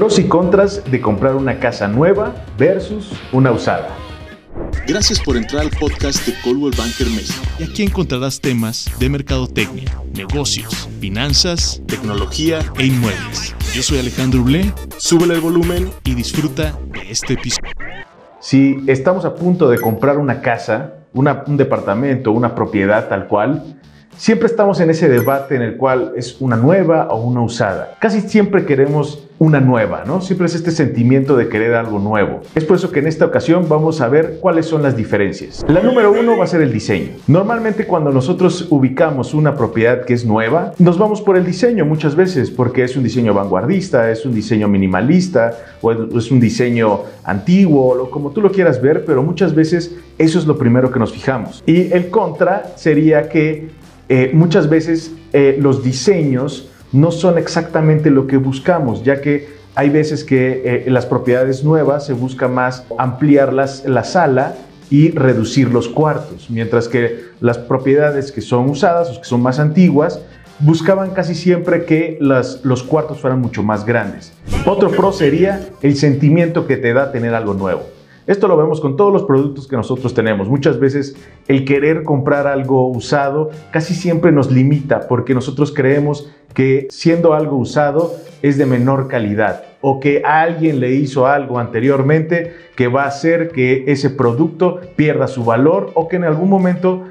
Pros y contras de comprar una casa nueva versus una usada. Gracias por entrar al podcast de Coldwell Banker México. Y aquí encontrarás temas de mercadotecnia, negocios, finanzas, tecnología e inmuebles. Yo soy Alejandro Blé, súbele el volumen y disfruta de este episodio. Si estamos a punto de comprar una casa, un departamento, una propiedad tal cual, Siempre estamos en ese debate en el cual es una nueva o una usada. Casi siempre queremos una nueva, ¿no? Siempre es este sentimiento de querer algo nuevo. Es por eso que en esta ocasión vamos a ver cuáles son las diferencias. La número uno va a ser el diseño. Normalmente cuando nosotros ubicamos una propiedad que es nueva, nos vamos por el diseño muchas veces porque es un diseño vanguardista, es un diseño minimalista o es un diseño antiguo, o como tú lo quieras ver, pero muchas veces eso es lo primero que nos fijamos. Y el contra sería que eh, muchas veces eh, los diseños no son exactamente lo que buscamos, ya que hay veces que eh, las propiedades nuevas se busca más ampliar la sala y reducir los cuartos, mientras que las propiedades que son usadas o que son más antiguas buscaban casi siempre que los cuartos fueran mucho más grandes. Otro pro sería el sentimiento que te da tener algo nuevo. Esto lo vemos con todos los productos que nosotros tenemos. Muchas veces el querer comprar algo usado casi siempre nos limita porque nosotros creemos que siendo algo usado es de menor calidad o que alguien le hizo algo anteriormente que va a hacer que ese producto pierda su valor o que en algún momento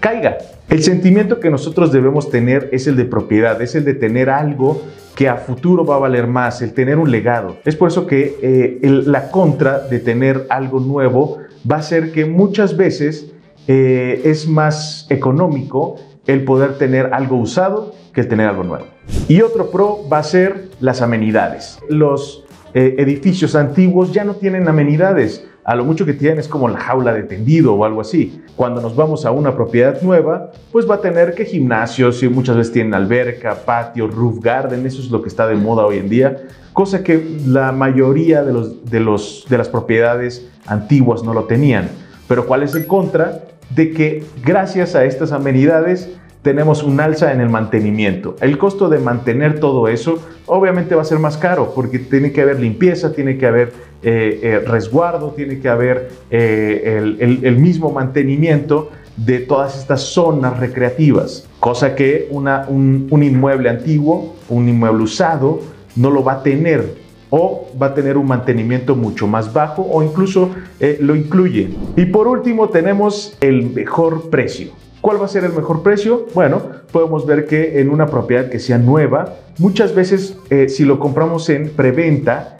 caiga. El sentimiento que nosotros debemos tener es el de propiedad, es el de tener algo que a futuro va a valer más, el tener un legado. Es por eso que eh, la contra de tener algo nuevo va a ser que muchas veces eh, es más económico el poder tener algo usado que el tener algo nuevo. Y otro pro va a ser las amenidades. Los eh, edificios antiguos ya no tienen amenidades a lo mucho que tienen es como la jaula de tendido o algo así. Cuando nos vamos a una propiedad nueva, pues va a tener que gimnasios y muchas veces tienen alberca, patio, roof garden, eso es lo que está de moda hoy en día, cosa que la mayoría de, los, de, los, de las propiedades antiguas no lo tenían. Pero ¿cuál es el contra? De que gracias a estas amenidades tenemos un alza en el mantenimiento. El costo de mantener todo eso obviamente va a ser más caro porque tiene que haber limpieza, tiene que haber eh, eh, resguardo, tiene que haber eh, el, mismo mantenimiento de todas estas zonas recreativas, cosa que una, un, inmueble antiguo, un inmueble usado, no lo va a tener o va a tener un mantenimiento mucho más bajo o incluso lo incluye. Y por último tenemos el mejor precio. ¿Cuál va a ser el mejor precio? Bueno, podemos ver que en una propiedad que sea nueva, muchas veces si lo compramos en preventa,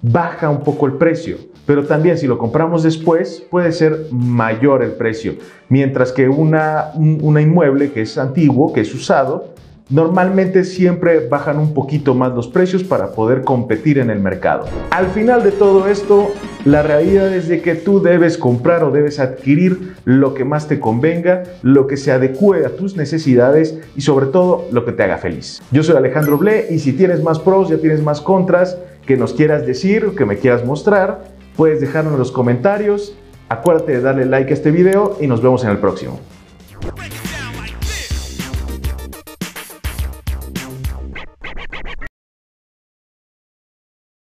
baja un poco el precio. Pero también si lo compramos después puede ser mayor el precio. Mientras que una, una inmueble que es antiguo, que es usado, normalmente siempre bajan un poquito más los precios para poder competir en el mercado. Al final de todo esto, la realidad es de que tú debes comprar o debes adquirir lo que más te convenga, lo que se adecue a tus necesidades y sobre todo lo que te haga feliz. Yo soy Alejandro Ble y si tienes más pros, ya tienes más contras que nos quieras decir, que me quieras mostrar, puedes dejarlo en los comentarios. Acuérdate de darle like a este video y nos vemos en el próximo.